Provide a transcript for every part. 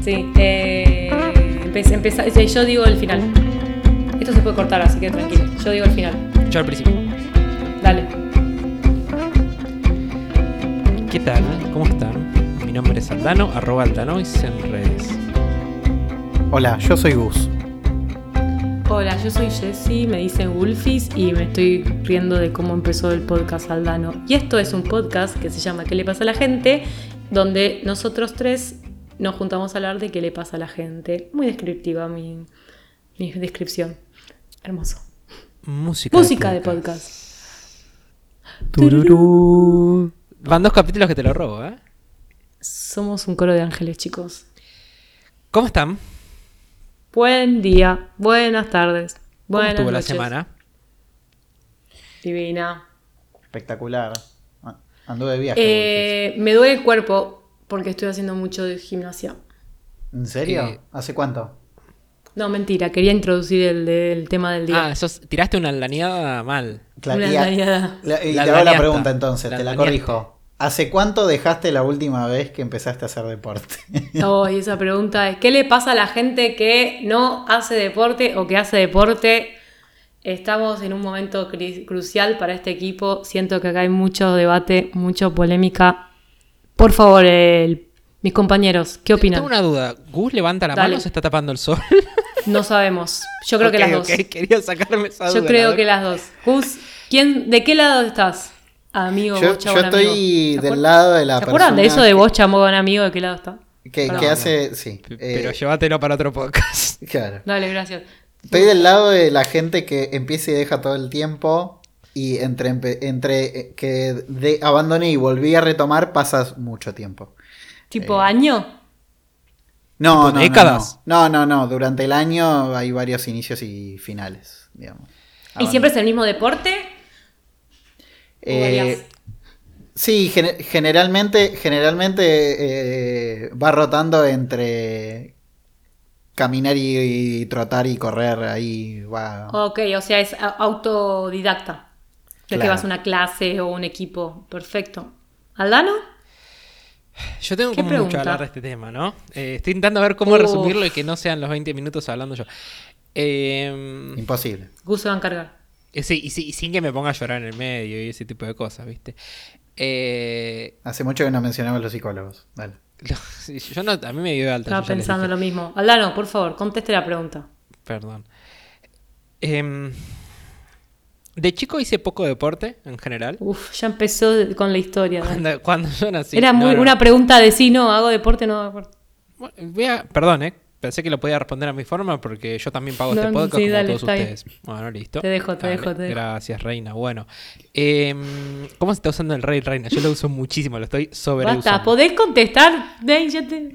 Sí, eh, empe- empeza- sí, yo digo el final. Esto se puede cortar, así que tranquilo. Yo digo el final. Yo al principio. Dale. ¿Qué tal? ¿Cómo están? Mi nombre es Aldano, arroba Aldanois en redes. Hola, yo soy Gus. Hola, yo soy Jessie, me dicen Wolfis y me estoy riendo de cómo empezó el podcast Aldano. Y esto es un podcast que se llama ¿Qué le pasa a la gente? Donde nosotros tres nos juntamos a hablar de qué le pasa a la gente. Muy descriptiva mi, mi descripción. Hermoso. Música. Música de podcast. Tururú. Van dos capítulos que te lo robo, ¿eh? Somos un coro de ángeles, chicos. ¿Cómo están? Buen día, buenas tardes, ¿Cómo buenas estuvo la semana? Divina. Espectacular. Anduve de viaje. Eh, me duele el cuerpo porque estoy haciendo mucho de gimnasia. ¿En serio? eh, ¿Hace cuánto? No, mentira, quería introducir el, del tema del día. Ah, sos- tiraste una laneada mal. Cla- Una y la- y La te hago la pregunta entonces, La te la corrijo. ¿Hace cuánto dejaste la última vez que empezaste a hacer deporte? Oh, y esa pregunta es, ¿qué le pasa a la gente que no hace deporte o que hace deporte? Estamos en un momento crucial para este equipo. Siento que acá hay mucho debate, mucha polémica. Por favor, el- mis compañeros, ¿qué opinan? Tengo una duda. ¿Gus levanta la Dale. mano o se está tapando el sol? No sabemos. Yo creo que las dos. Quería sacarme esa duda. Yo creo que las dos. Gus, ¿quién, ¿de qué lado estás? Amigo, yo vos, yo estoy amigo. ¿Se del lado de la ¿Se acuerdan de persona eso de vos, chabón, amigo? ¿De qué lado está? Que, hace, sí. Eh, Pero llévatelo para otro podcast. claro. Dale, gracias. Estoy del lado de la gente que empieza y deja todo el tiempo y entre, entre eh, que de, abandoné y volví a retomar pasas mucho tiempo. ¿Tipo Eh, año? No, ¿Tipo no, no, décadas? No, no, no, Durante el año hay varios inicios y finales, digamos. ¿Y siempre es el mismo deporte? ¿O Eh, varias? sí, gen- generalmente, generalmente eh, va rotando entre caminar y, y trotar y correr. Ahí va. Ok, o sea, es a- De que vas a una clase o un equipo. Perfecto. ¿Aldano? Yo tengo ¿Qué como mucho a hablar de este tema, ¿no? Eh, estoy intentando ver cómo Uf. resumirlo y que no sean los 20 minutos hablando yo. Eh, Imposible. Gus se va a encargar. eh, sí, y, sí, y sin que me ponga a llorar en el medio y ese tipo de cosas, ¿viste? Eh, Hace mucho que no mencionamos los psicólogos. Dale. yo no, a mí me dio de alta. Estaba ya pensando lo mismo. Aldano, por favor, conteste la pregunta. Perdón. Em, de chico hice poco deporte en general. Uf, ya empezó con la historia. Cuando, cuando yo nací. Era muy, no. una pregunta de sí, no, hago deporte, no hago deporte. Bueno, voy a- perdón, ¿eh? Pensé que lo podía responder a mi forma porque yo también pago No, este podcast sí, como dale, todos bien. ustedes. Bueno, listo. Te dejo, te Dale, dejo, te dejo. Gracias, Reina. Bueno. Em, ¿Cómo se está usando el rey, Reina? Yo lo uso muchísimo, lo estoy sobreusando. Basta, ¿podés contestar? Te-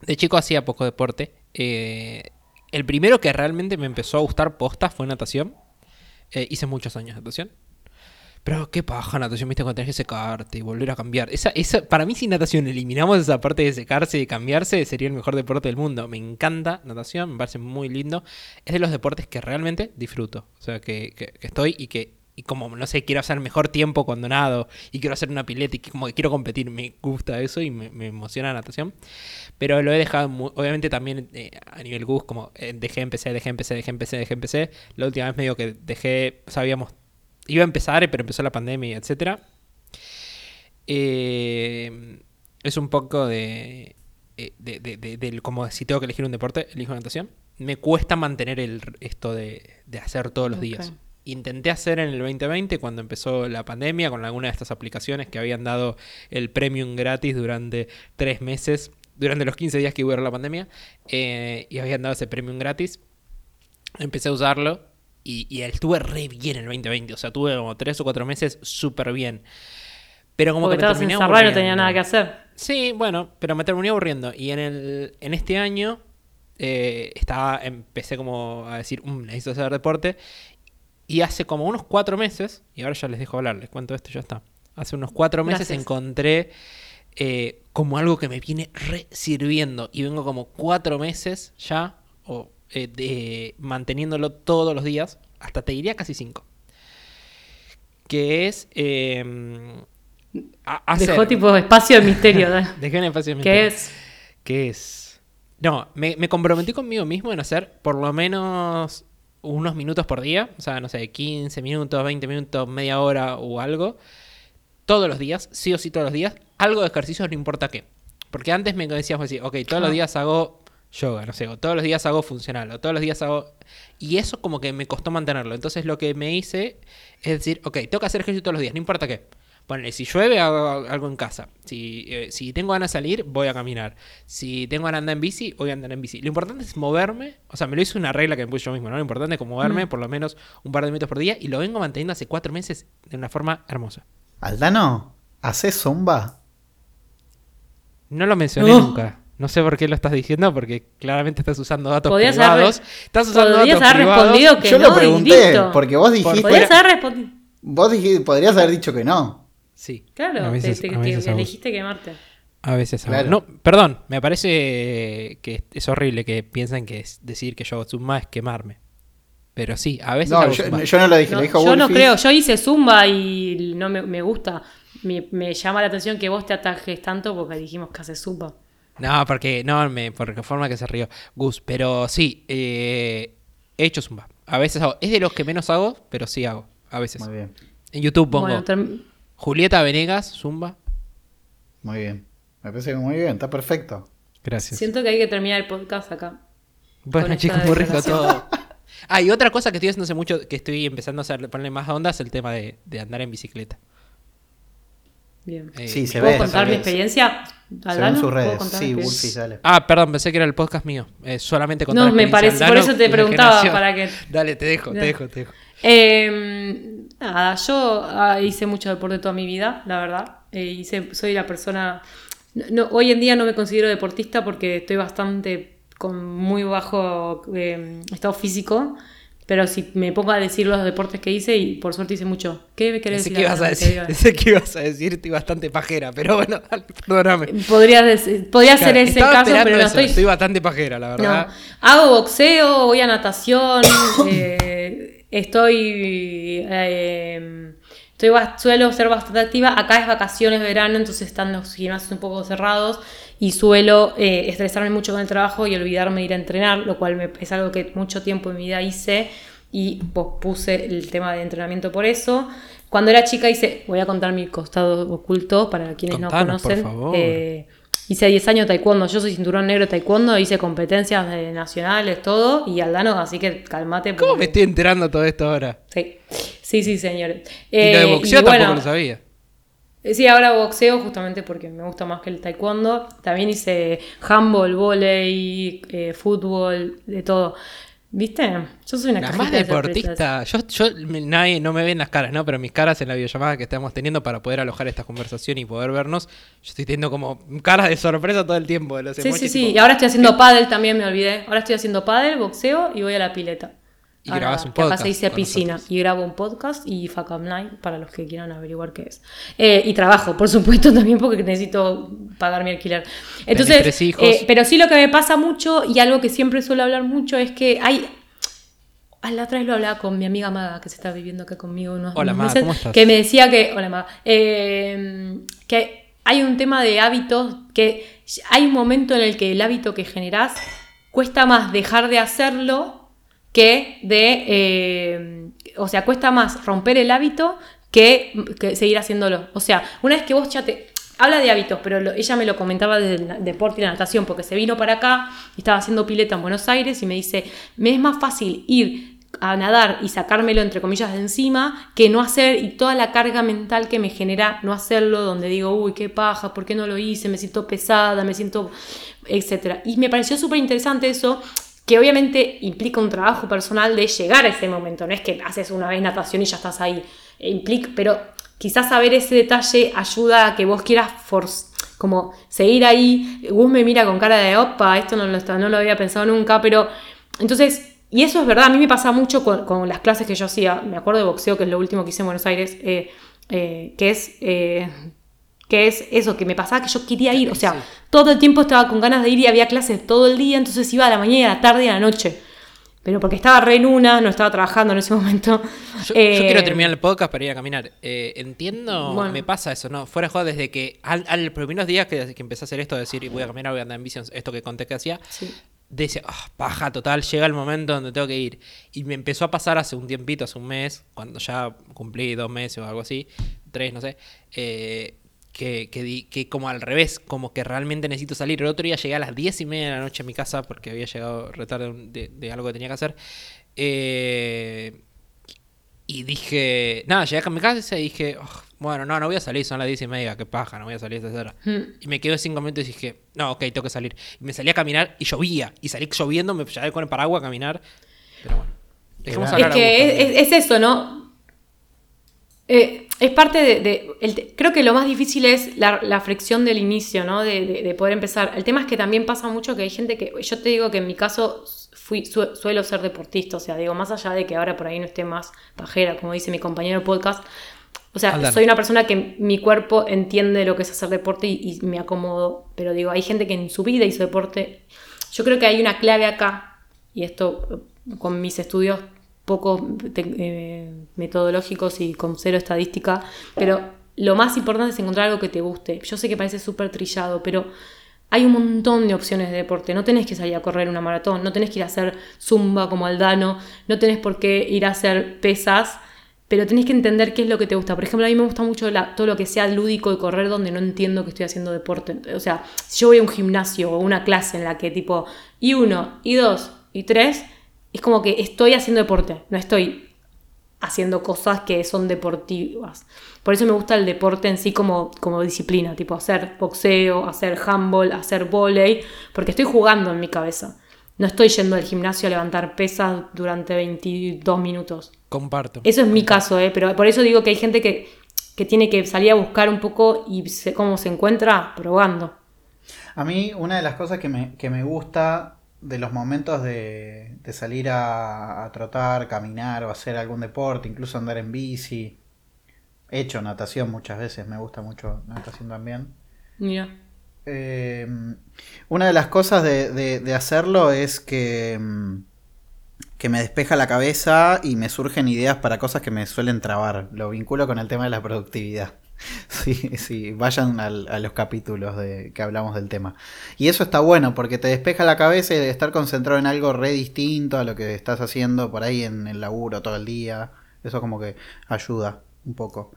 De chico hacía poco deporte. Eh, el primero que realmente me empezó a gustar posta fue natación. Eh, hice muchos años natación. Pero qué paja natación, viste, cuando tenés que secarte y volver a cambiar. Esa, esa, para mí, si natación eliminamos esa parte de secarse y cambiarse, sería el mejor deporte del mundo. Me encanta natación, me parece muy lindo. Es de los deportes que realmente disfruto. O sea, que- que estoy y que, y como, no sé, quiero hacer mejor tiempo cuando nado y quiero hacer una pileta y como que quiero competir. Me gusta eso y me, me emociona la natación. Pero lo he dejado, mu- obviamente también eh, a nivel Gus, como eh, dejé, empecé, dejé, empecé, dejé, empecé, dejé, empecé. La última vez medio que dejé, sabíamos, iba a empezar, pero empezó la pandemia, etcétera. Eh, es un poco de, eh, de, de- de- del- como si tengo que elegir un deporte, elijo natación. Me cuesta mantener el, esto de, de hacer todos los Ok. días. Intenté hacer en el 2020 cuando empezó la pandemia con alguna de estas aplicaciones que habían dado el premium gratis durante tres meses, durante los 15 días que hubo la pandemia, eh, y habían dado ese premium gratis. Empecé a usarlo y, y estuve re bien en el 2020, o sea, tuve como tres o cuatro meses súper bien. Pero como Porque que me estabas terminé encerrado y no tenía nada que hacer. Sí, bueno, pero me terminé aburriendo. Y en, el, en este año eh, estaba, empecé como a decir, "Mm, necesito hacer deporte. Y hace como unos cuatro meses, y ahora ya les dejo hablar, les cuento esto y ya está. Hace unos cuatro meses Gracias. encontré eh, como algo que me viene re sirviendo. Y vengo como cuatro meses ya, o eh, de- manteniéndolo todos los días, hasta te diría casi cinco. Que es eh, hacer- Dejó tipo espacio de misterio. Dejé un espacio de ¿Qué misterio. es? ¿Qué es? No, me, me comprometí conmigo mismo en hacer por lo menos unos minutos por día. O sea, no sé, 15 minutos, 20 minutos, media hora o algo. Todos los días, sí o sí todos los días. Algo de ejercicio, no importa qué. Porque antes me decías, así, ok, todos los días hago yoga, no sé, o todos los días hago funcional, o todos los días hago... Y eso como que me costó mantenerlo. Entonces lo que me hice es decir, ok, tengo que hacer ejercicio todos los días, no importa qué. Ponele, si llueve, hago algo en casa. Si, eh, si tengo ganas de salir, voy a caminar. Si tengo ganas de andar en bici, voy a andar en bici. Lo importante es moverme. O sea, me lo hice una regla que me puse yo mismo, ¿no? Lo importante es como moverme Mm. por lo menos un par de minutos por día. Y lo vengo manteniendo hace cuatro meses de una forma hermosa. Aldano, ¿haces zumba? No lo mencioné nunca. No sé por qué lo estás diciendo, porque claramente estás usando datos Podías privados. haber- estás usando podías datos haber privados. respondido que Yo no lo pregunté, porque vos dijiste. Haber respondido. Vos dijiste, podrías haber dicho que no. Sí. Claro, A veces- te, te- a veces te hago- elegiste quemarte. A veces hago. Claro. No, perdón, me parece que es horrible que piensen que es decir que yo hago zumba es quemarme. Pero sí, a veces No, hago yo, zumba. yo no lo dije, No, lo dijo yo no creo, yo hice zumba y no me, me gusta. Me, me llama la atención que vos te atajes tanto porque dijimos que haces zumba. No, porque no, me, por la forma que se rió Gus. Pero sí, eh, he hecho zumba. A veces hago. Es de los que menos hago, pero sí hago. A veces. Muy bien, En YouTube pongo Bueno, Julieta Venegas, zumba. muy bien. Me parece que muy bien, está perfecto. Gracias. siento que hay que terminar el podcast acá. Bueno, chicos, muy rico todo. Ah, y otra cosa que estoy haciendo hace mucho, que estoy empezando a hacer, ponerle más onda, es el tema de, de andar en bicicleta. Bien. Eh, Sí, se ¿Puedo ve. contar se mi ve. experiencia? Se ven Aldano? sus ¿Puedo redes. Sí? Wolfis, dale. Ah, perdón, pensé que era el podcast mío. Eh, solamente contar No, me parece, por eso te preguntaba, para que... Dale, te dejo, te dejo, te dejo. Eh, nada, yo ah, hice mucho deporte toda mi vida, la verdad. Eh, hice, soy la persona. no- no, hoy en día no me considero deportista porque estoy bastante con muy bajo eh, estado físico. Pero si me pongo a decir los deportes que hice, y por suerte hice mucho. ¿Qué querés Pensé decir? que, ibas a decir, que ibas a decir, estoy bastante pajera, pero bueno, perdóname. Podría, decir- podría ser ese caso, pero no eso, estoy. Estoy bastante pajera, la No, verdad. hago boxeo, voy a natación, eh, estoy, eh, estoy suelo ser bastante activa. Acá es vacaciones, verano, entonces están los gimnasios un poco cerrados y suelo eh, estresarme mucho con el trabajo y olvidarme de ir a entrenar, lo cual me- es algo que mucho tiempo en mi vida hice y pospuse el tema de entrenamiento por eso. Cuando era chica hice, voy a contar mi costado oculto para quienes Contanos, no por conocen. favor. Eh, Hice 10 años taekwondo, yo soy cinturón negro taekwondo, hice competencias de nacionales, todo, y Aldano, así que calmate. ¿Cómo porque- me estoy enterando todo esto ahora? Sí, sí, sí, señores. y lo de Eh, boxeo tampoco bueno, lo sabía. eh, Sí, ahora boxeo justamente porque me gusta más que el taekwondo. También hice handball, volei, eh, fútbol, de todo. ¿Viste? Yo soy una La más de deportista. Yo, yo nadie, no me ven las caras, ¿no? Pero mis caras en la videollamada que estamos teniendo para poder alojar esta conversación y poder vernos, yo estoy teniendo como caras de sorpresa todo el tiempo. De los Sí, sí, sí. Y ahora estoy haciendo pádel también, me olvidé. Ahora estoy haciendo pádel, boxeo y voy a la pileta. Y Ahora, grabás un podcast dice con piscina. nosotros. Y grabo un podcast y Facam Night para los que quieran averiguar qué es. Eh, y trabajo, por supuesto, también porque necesito pagar mi alquiler. Entonces, tres hijos. eh, pero sí lo que me pasa mucho y algo que siempre suelo hablar mucho es que hay... A la otra vez lo hablaba con mi amiga Maga, que se está viviendo acá conmigo unos, Hola, unos Maga, meses, ¿cómo estás? que me decía que, hola Maga, eh, que hay un tema de hábitos, que hay un momento en el que el hábito que generás cuesta más dejar de hacerlo que de, eh, o sea, cuesta más romper el hábito que, que seguir haciéndolo. O sea, una vez que vos ya te... Habla de hábitos, pero lo- ella me lo comentaba desde el deporte y la natación, porque se vino para acá y estaba haciendo pileta en Buenos Aires y me dice, me es más fácil ir a nadar y sacármelo entre comillas de encima que no hacer y toda la carga mental que me genera no hacerlo, donde digo, uy, qué paja, ¿por qué no lo hice? Me siento pesada, me siento, etcétera. Y me pareció súper interesante eso, que obviamente implica un trabajo personal de llegar a ese momento, no es que haces una vez natación y ya estás ahí, Eh, implica, pero quizás saber ese detalle ayuda a que vos quieras forz- como seguir ahí. Gus me mira con cara de, opa, esto no lo, no lo había pensado nunca, pero entonces, y eso es verdad, a mí me pasa mucho con, las clases que yo hacía, me acuerdo de boxeo, que es lo último que hice en Buenos Aires, eh, eh, que es... que es eso, que me pasaba que yo quería ir, o sea, Sí. todo el tiempo estaba con ganas de ir y había clases todo el día, entonces iba a la mañana, a la tarde y a la noche. Pero porque estaba re en una, no estaba trabajando en ese momento. Yo, Eh, yo quiero terminar el podcast para ir a caminar. Eh, entiendo, Bueno. me pasa eso, ¿no? Fuera de juego, desde que al, al los primeros días que, que empecé a hacer esto, de decir voy a caminar, voy a andar en bici, esto que conté que hacía, Sí. decía, ah, paja total, llega el momento donde tengo que ir. Y me empezó a pasar hace un tiempito, hace un mes, cuando ya cumplí dos meses o algo así, tres, no sé, eh, que, que, di- que como al revés, como que realmente necesito salir. El otro día llegué a las diez y media de la noche a mi casa porque había llegado retardo de, de- de algo que tenía que hacer. Eh, y dije, nada, llegué a mi casa y dije, "Oh, bueno, no, no voy a salir, son las diez y media, qué paja, no voy a salir a esa hora. Mm. Y me quedé cinco minutos y dije, no, ok, tengo que salir. Y me salí a caminar y llovía. Y salí lloviendo, me llevé con el paraguas a caminar. Pero bueno. Dejemos Es Es hablar a que es, también. es- es eso, ¿no? Eh, es parte de... de- el te- creo que lo más difícil es la, la fricción del inicio, ¿no? De, de- de poder empezar. El tema es que también pasa mucho que hay gente que... Yo te digo que en mi caso fui, su- suelo ser deportista, o sea, digo, más allá de que ahora por ahí no esté más pajera, como dice mi compañero podcast. O sea, soy una persona que mi cuerpo entiende lo que es hacer deporte y, y me acomodo. Pero digo, hay gente que en su vida hizo deporte. Yo creo que hay una clave acá, y esto con mis estudios poco eh, metodológicos y con cero estadística, pero lo más importante es encontrar algo que te guste. Yo sé que parece súper trillado, pero hay un montón de opciones de deporte. No tenés que salir a correr una maratón, no tenés que ir a hacer zumba como Aldano, no tenés por qué ir a hacer pesas, pero tenés que entender qué es lo que te gusta. Por ejemplo, a mí me gusta mucho todo lo que sea lúdico de correr donde no entiendo que estoy haciendo deporte. O sea, si yo voy a un gimnasio o una clase en la que tipo, y uno, y dos, y tres, es como que estoy haciendo deporte, no estoy haciendo cosas que son deportivas. Por eso me gusta el deporte en sí como, como disciplina, tipo hacer boxeo, hacer handball, hacer volei, porque estoy jugando en mi cabeza. No estoy yendo al gimnasio a levantar pesas durante 22 minutos. Comparto. Eso es mi caso, ¿eh? pero por eso digo que hay gente que, que tiene que salir a buscar un poco y se- cómo se encuentra probando. A mí una de las cosas que me, que me gusta de los momentos de, de salir a, a trotar, caminar o hacer algún deporte, incluso andar en bici. He hecho natación muchas veces, me gusta mucho natación también. Eh, una de las cosas de, de- de hacerlo es que, mm, que me despeja la cabeza y me surgen ideas para cosas que me suelen trabar. Lo vinculo con el tema de la productividad. Sí, sí, vayan al- a los capítulos de, que hablamos del tema. Y eso está bueno porque te despeja la cabeza y de estar concentrado en algo re distinto a lo que estás haciendo por ahí en el laburo todo el día. Eso como que ayuda un poco.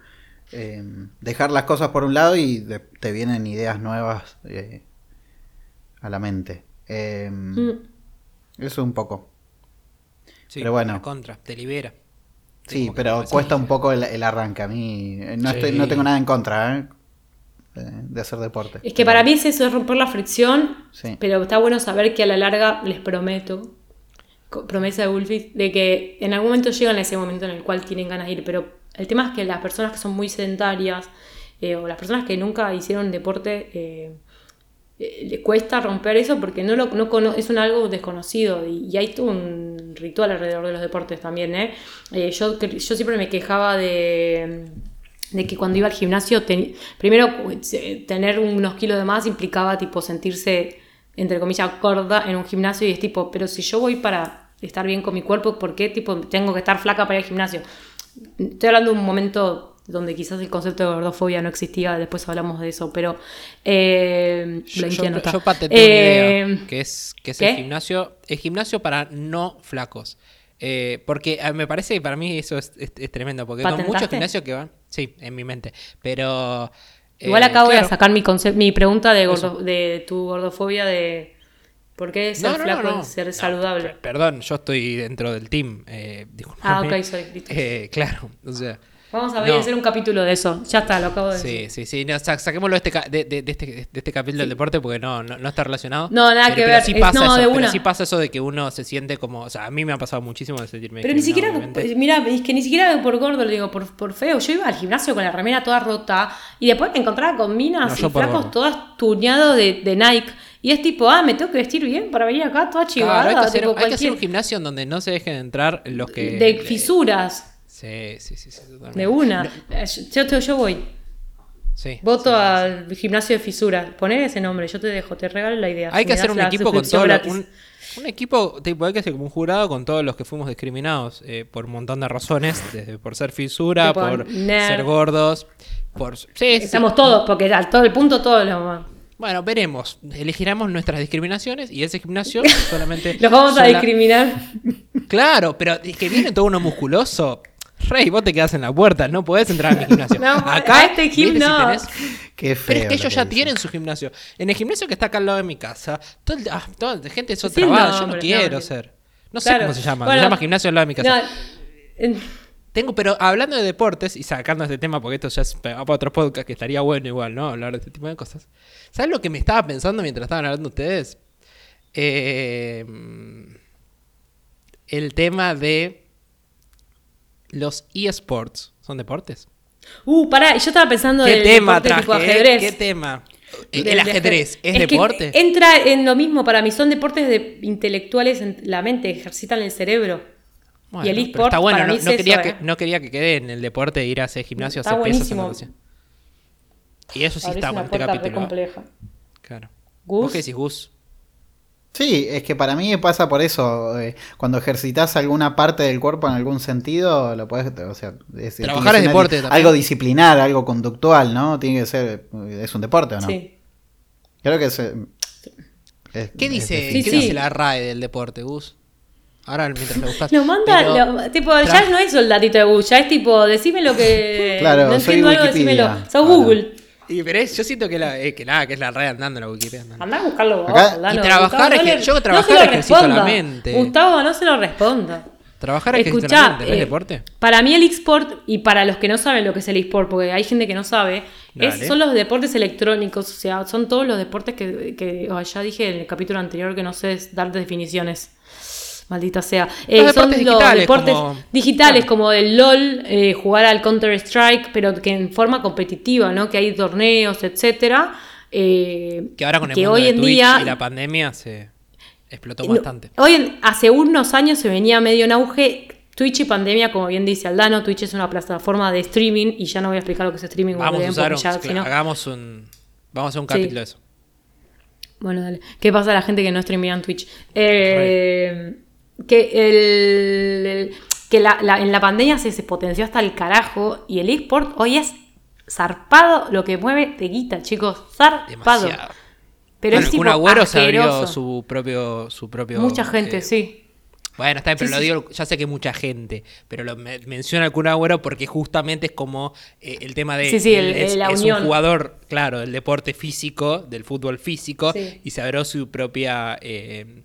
Eh, dejar las cosas por un lado y de- te vienen ideas nuevas eh, a la mente. Eh, Mm. Eso un poco. Sí, pero bueno. la Contra, te libera. Sí, pero cuesta un poco el, el arranque. A mí eh, no, Sí. estoy, no tengo nada en contra ¿eh? de, hacer deporte. Es que para mí es eso, es romper la fricción, Sí. pero está bueno saber que a la larga, les prometo, promesa de Wolfie, de que en algún momento llegan a ese momento en el cual tienen ganas de ir, pero el tema es que las personas que son muy sedentarias eh, o las personas que nunca hicieron deporte, eh, eh, le cuesta romper eso porque no lo no cono- es un algo desconocido y, y hay todo un ritual alrededor de los deportes también. ¿eh? Eh, yo, yo siempre me quejaba de, de que cuando iba al gimnasio, primero eh, tener unos kilos de más implicaba tipo sentirse, entre comillas, gorda en un gimnasio y es tipo, pero si yo voy para estar bien con mi cuerpo, ¿por qué tipo, tengo que estar flaca para ir al gimnasio? Estoy hablando de un momento donde quizás el concepto de gordofobia no existía, después hablamos de eso, pero eh, Yo, yo, patenté una Eh, idea, que es, que es ¿qué? el gimnasio, el gimnasio para no flacos. Eh, porque eh, me parece que para mí eso es, es- es tremendo, porque con muchos gimnasios que van, sí, en mi mente, pero... Igual acabo claro, de sacar mi mi pregunta de, gordo- de tu gordofobia de por qué ser no, no, flaco no, ser saludable. per- perdón, yo estoy dentro del team. Eh, ah, ok, listo. Eh, claro, o sea... Vamos a ver no. hacer un capítulo de eso. Ya está, lo acabo de decir. Sí, sí, sí. No, sa- saquémoslo de este, de, de- de este, de este capítulo del deporte porque no, no, no está relacionado. No, nada Pero- que pero ver. Sí Es- pasa no, eso, de pero una. sí pasa eso de que uno se siente como. O sea, a mí me ha pasado muchísimo de sentirme. Pero ni siquiera, obviamente. mira, es que ni siquiera por gordo, le digo, por, por feo. Yo iba al gimnasio con la remera toda rota y después me encontraba con minas y flacos todas tuneados de, de Nike. Y es tipo, ah, me tengo que vestir bien para venir acá toda chivada. Claro, hay, que hacer, tipo, hay que hacer cualquier- un gimnasio en donde no se dejen entrar los que. de fisuras, Sí, sí, sí. sí, totalmente. de una. No, Eh, Yo, yo, yo voy. Sí. Voto al gimnasio de fisura. Poner ese nombre, yo te dejo, te regalo la idea. Hay Si que hacer un equipo con todos los- un, un equipo, tipo, hay que hacer como un jurado con todos los que fuimos discriminados eh, por un montón de razones, desde por ser fisura, Tipo, por nerd. ser gordos, por... Sí, sí. Estamos todos, porque al todo el punto todos lo... Bueno, veremos. Elegiremos nuestras discriminaciones y ese gimnasio solamente... Los vamos a discriminar. Claro, pero es que viene todo uno musculoso. Rey, vos te quedas en la puerta, no podés entrar a mi gimnasio. No, Acá, a este gym ¿viste si no. tenés- Qué feo. Pero es que lo ellos ya tienen su gimnasio. En el gimnasio que está acá al lado de mi casa, todo el- ah, toda la gente es Sí, otra banda, yo no quiero nombres. ser. No sé cómo se llama, Bueno, se llama gimnasio al lado de mi casa. no, en- Tengo, pero hablando de deportes y sacando este tema, porque esto ya es para otro podcast que estaría bueno igual, ¿no? Hablar de este tipo de cosas. ¿Sabes lo que me estaba pensando mientras estaban hablando ustedes? Eh, el tema de los eSports. ¿Son deportes? Uh, pará, yo estaba pensando ¿Qué del tema deporte traje? eh? ajedrez. ¿Qué tema? Del ¿El ajedrez es, deporte? entra en lo mismo para mí, son deportes de intelectuales en la mente, ejercitan el cerebro. Bueno, y el eSport está bueno, para no, mí es quería eso, que, eh. no quería que quede en el deporte de ir a hacer gimnasio, Está hacer pesas, buenísimo. natación. Y eso sí está una con este capítulo. ¿eh? compleja. Claro. Gus. ¿Vos qué decís, Gus? Sí, es que para mí pasa por eso. eh, cuando ejercitas alguna parte del cuerpo en algún sentido, lo puedes. O sea, es, Trabajar es deporte algo- también. Algo disciplinar, algo conductual, ¿no? Tiene que ser. ¿Es un deporte o no? Sí. Creo que es. eh, es- ¿Qué dice, ¿qué sí. dice la RAE del deporte, Gus? Ahora mientras lo buscas. Lo manda, Pero- lo- tipo, ya no es soldadito de Google, ya es tipo, decime lo que. Claro, no soy entiendo algo, decímelo. Sos. Google. Y, pero es- yo siento que, la, eh, que nada, que es la RAE andando en la Wikipedia. Andá a buscarlo vos, Acá-. Y trabajar Gustavo, es que- le- yo trabajar no se lo ejercito la responda. mente. Gustavo, no se lo responda. Trabajar es Escuchá, ejercitar ¿no es eh, deporte? Para mí el eSport, y para los que no saben lo que es el eSport, porque hay gente que no sabe, es- Dale. son los deportes electrónicos, o sea, son todos los deportes que, que oh, ya dije en el capítulo anterior que no sé dar definiciones. Maldita sea. Eh, Los son deportes los digitales, deportes como- digitales, claro. como el LOL, eh, jugar al Counter-Strike, pero que en forma competitiva, ¿no? Que hay torneos, etcétera. eh, Que ahora con el que mundo hoy de en Twitch día y la pandemia se explotó no, bastante. Hoy, en- hace unos años se venía medio en auge Twitch y pandemia, como bien dice Aldano. Twitch es una plataforma de streaming y ya no voy a explicar lo que es streaming. Vamos a usar un, ya, hagamos un vamos a hacer un Sí. capítulo de eso. Bueno, dale. ¿Qué pasa a la gente que no streamea en Twitch? Eh, que el, el- que la, la- en la pandemia se, se potenció hasta el carajo y el eSport hoy es zarpado lo que mueve de guita, chicos. Zarpado. Demasiado. Pero bueno, es el tipo Agüero se abrió su propio su propio Mucha gente, eh, sí. Bueno, está bien, pero Sí, lo sí. digo, ya sé que mucha gente, pero lo me- menciona el Kun Agüero porque justamente es como eh, el tema de Sí, sí, él el- es, la es un jugador, claro, del deporte físico, del fútbol físico, Sí. y se abrió su propia eh,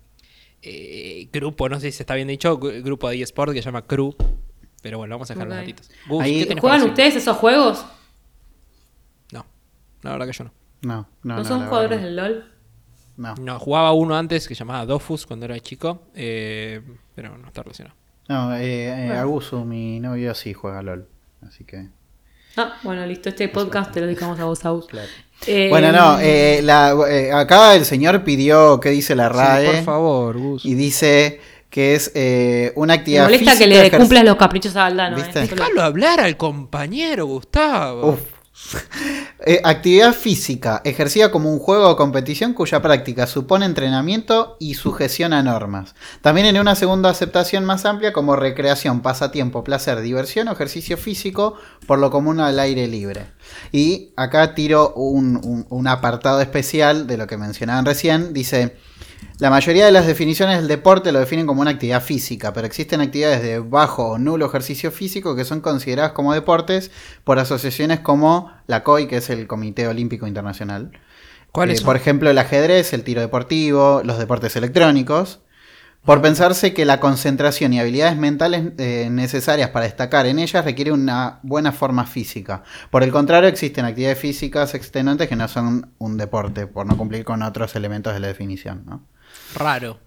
eh, grupo, no sé si está bien dicho, gru- grupo de eSport que se llama Crew. Pero bueno, vamos a dejar los Ok. datitos. Gus, Ahí- ¿qué tenés ¿Juegan ustedes esos juegos? No, la verdad que yo no. No, no, ¿No, no, son jugadores del LOL? No. No, jugaba uno antes que se llamaba Dofus cuando era chico, eh, pero no está relacionado. No, eh, eh. Agusu, mi novio, sí juega LOL. Así que. Ah, bueno, listo. Este podcast te lo dedicamos a vos, Aus. Claro. Eh, Bueno, no, eh, la- eh, acá el señor pidió qué dice la RAE. por favor, Gus. Y dice que es eh, una Me actividad molesta física. que le cumplas los caprichos a Aldano. Eh. Déjalo hablar al compañero, Gustavo. Uf. Eh, actividad física, ejercida como un juego o competición cuya práctica supone entrenamiento y sujeción a normas. También en una segunda aceptación más amplia como recreación, pasatiempo, placer, diversión o ejercicio físico, por lo común al aire libre. Y acá tiro un, un- un apartado especial de lo que mencionaban recién. Dice, la mayoría de las definiciones del deporte lo definen como una actividad física, pero existen actividades de bajo o nulo ejercicio físico que son consideradas como deportes por asociaciones como la COI, que es el Comité Olímpico Internacional. ¿Cuáles Eh? Por ejemplo, el ajedrez, el tiro deportivo, los deportes electrónicos. Por pensarse que la concentración y habilidades mentales eh, necesarias para destacar en ellas requiere una buena forma física. Por el contrario, existen actividades físicas extenuantes que no son un deporte, por no cumplir con otros elementos de la definición. ¿no? Raro.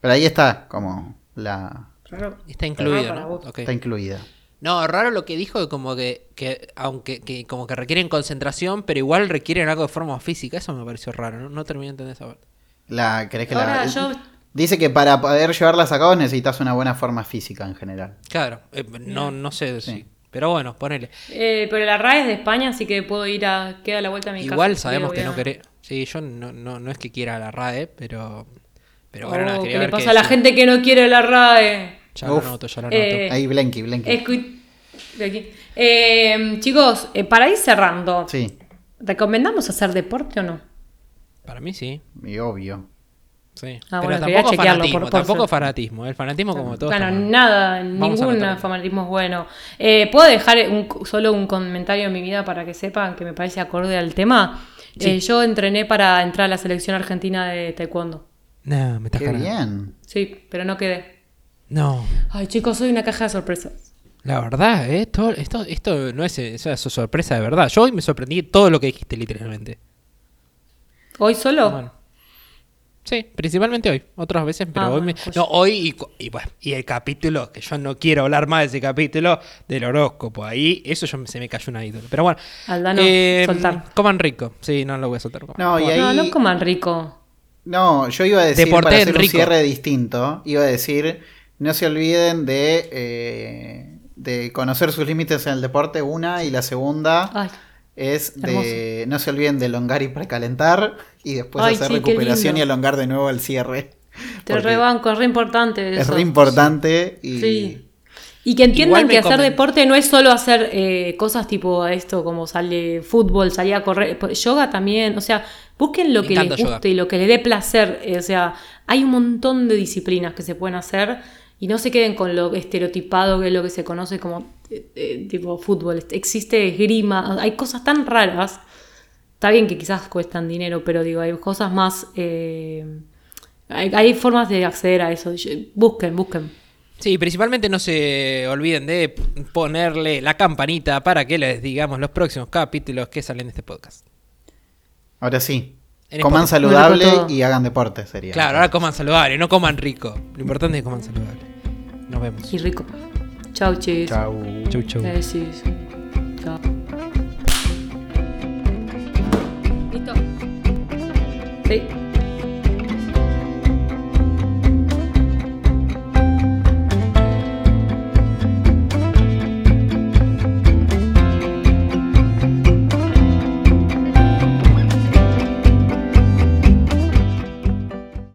Pero ahí está, como la Raro. Está incluido, ¿no? está incluida. No, raro lo que dijo, como que, que aunque que como que requieren concentración, pero igual requieren algo de forma física. Eso me pareció raro, no, no terminé de entender esa parte. La, ¿querés que Ahora la- yo- Dice que para poder llevarlas a cabo necesitas una buena forma física en general. Claro, eh, no, no sé si. Sí. Pero bueno, ponele. Eh, pero la RAE es de España, así que puedo ir a. Queda a la vuelta a mi casa. Igual sabemos que a- no querés. Sí, yo no, no, no es que quiera la RAE, pero. Pero Oh, bueno, ¿Qué quería le ver pasa qué a la gente que no quiere la RAE? Ya lo Uf. noto, ya lo noto. Eh, Ahí, Blenky, Blenky. Aquí. Eh, chicos, eh, para ir cerrando, Sí, ¿recomendamos hacer deporte o no? Para mí sí. y obvio. Sí. Ah, pero bueno, tampoco fanatismo, por- por tampoco ser- fanatismo. El fanatismo como todo. Bueno, está mal. nada, Vamos ningún fanatismo es bueno. Eh, ¿Puedo dejar un- solo un comentario en mi vida para que sepan que me parece acorde al tema? Sí. Eh, yo entrené para entrar a la selección argentina de taekwondo. No, me estás Qué bien. Sí, pero no quedé. No. Ay, chicos, soy una caja de sorpresas. La verdad, ¿eh? Todo- esto, esto no es, es una sorpresa de verdad. Yo hoy me sorprendí de todo lo que dijiste, literalmente. ¿Hoy solo? Bueno. Sí, principalmente hoy. Otras veces, pero Ah, hoy me... pues- No, hoy y, bueno, y el capítulo, que yo no quiero hablar más de ese capítulo, del horóscopo. Ahí, eso yo, me- se me cayó una ídolo. Pero bueno. Aldano, eh, soltar. Coman rico. Sí, no lo voy a soltar. coman. No, y Bueno. ahí- No, no coman rico. No, yo iba a decir para hacer un cierre distinto, iba a decir, no se olviden de, eh, de conocer sus límites en el deporte, una, y la segunda Ay, es de, no se olviden de elongar y precalentar, y después Ay, hacer sí, recuperación y elongar de nuevo al cierre. te rebanco, es re importante. Es re importante y... Sí. Y que entiendan que hacer deporte no es solo hacer eh, cosas tipo esto, como sale fútbol, salir a correr, pues, yoga también, o sea, busquen lo Me que les guste yoga. y lo que les dé placer, eh, o sea, hay un montón de disciplinas que se pueden hacer y no se queden con lo estereotipado que es lo que se conoce como eh, eh, tipo fútbol, existe esgrima, hay cosas tan raras, está bien que quizás cuestan dinero, pero digo, hay cosas más... eh, hay, hay formas de acceder a eso. Busquen, busquen. Sí, principalmente no se olviden de ponerle la campanita para que les digamos los próximos capítulos que salen de este podcast. Ahora sí, coman saludable y hagan deporte, sería. Claro, ahora coman saludable, no coman rico. Lo importante es que coman saludable. Nos vemos. Y rico. Chau, chis. Chau. Chau, chau. Sí, sí. Chao. ¿Listo? Sí.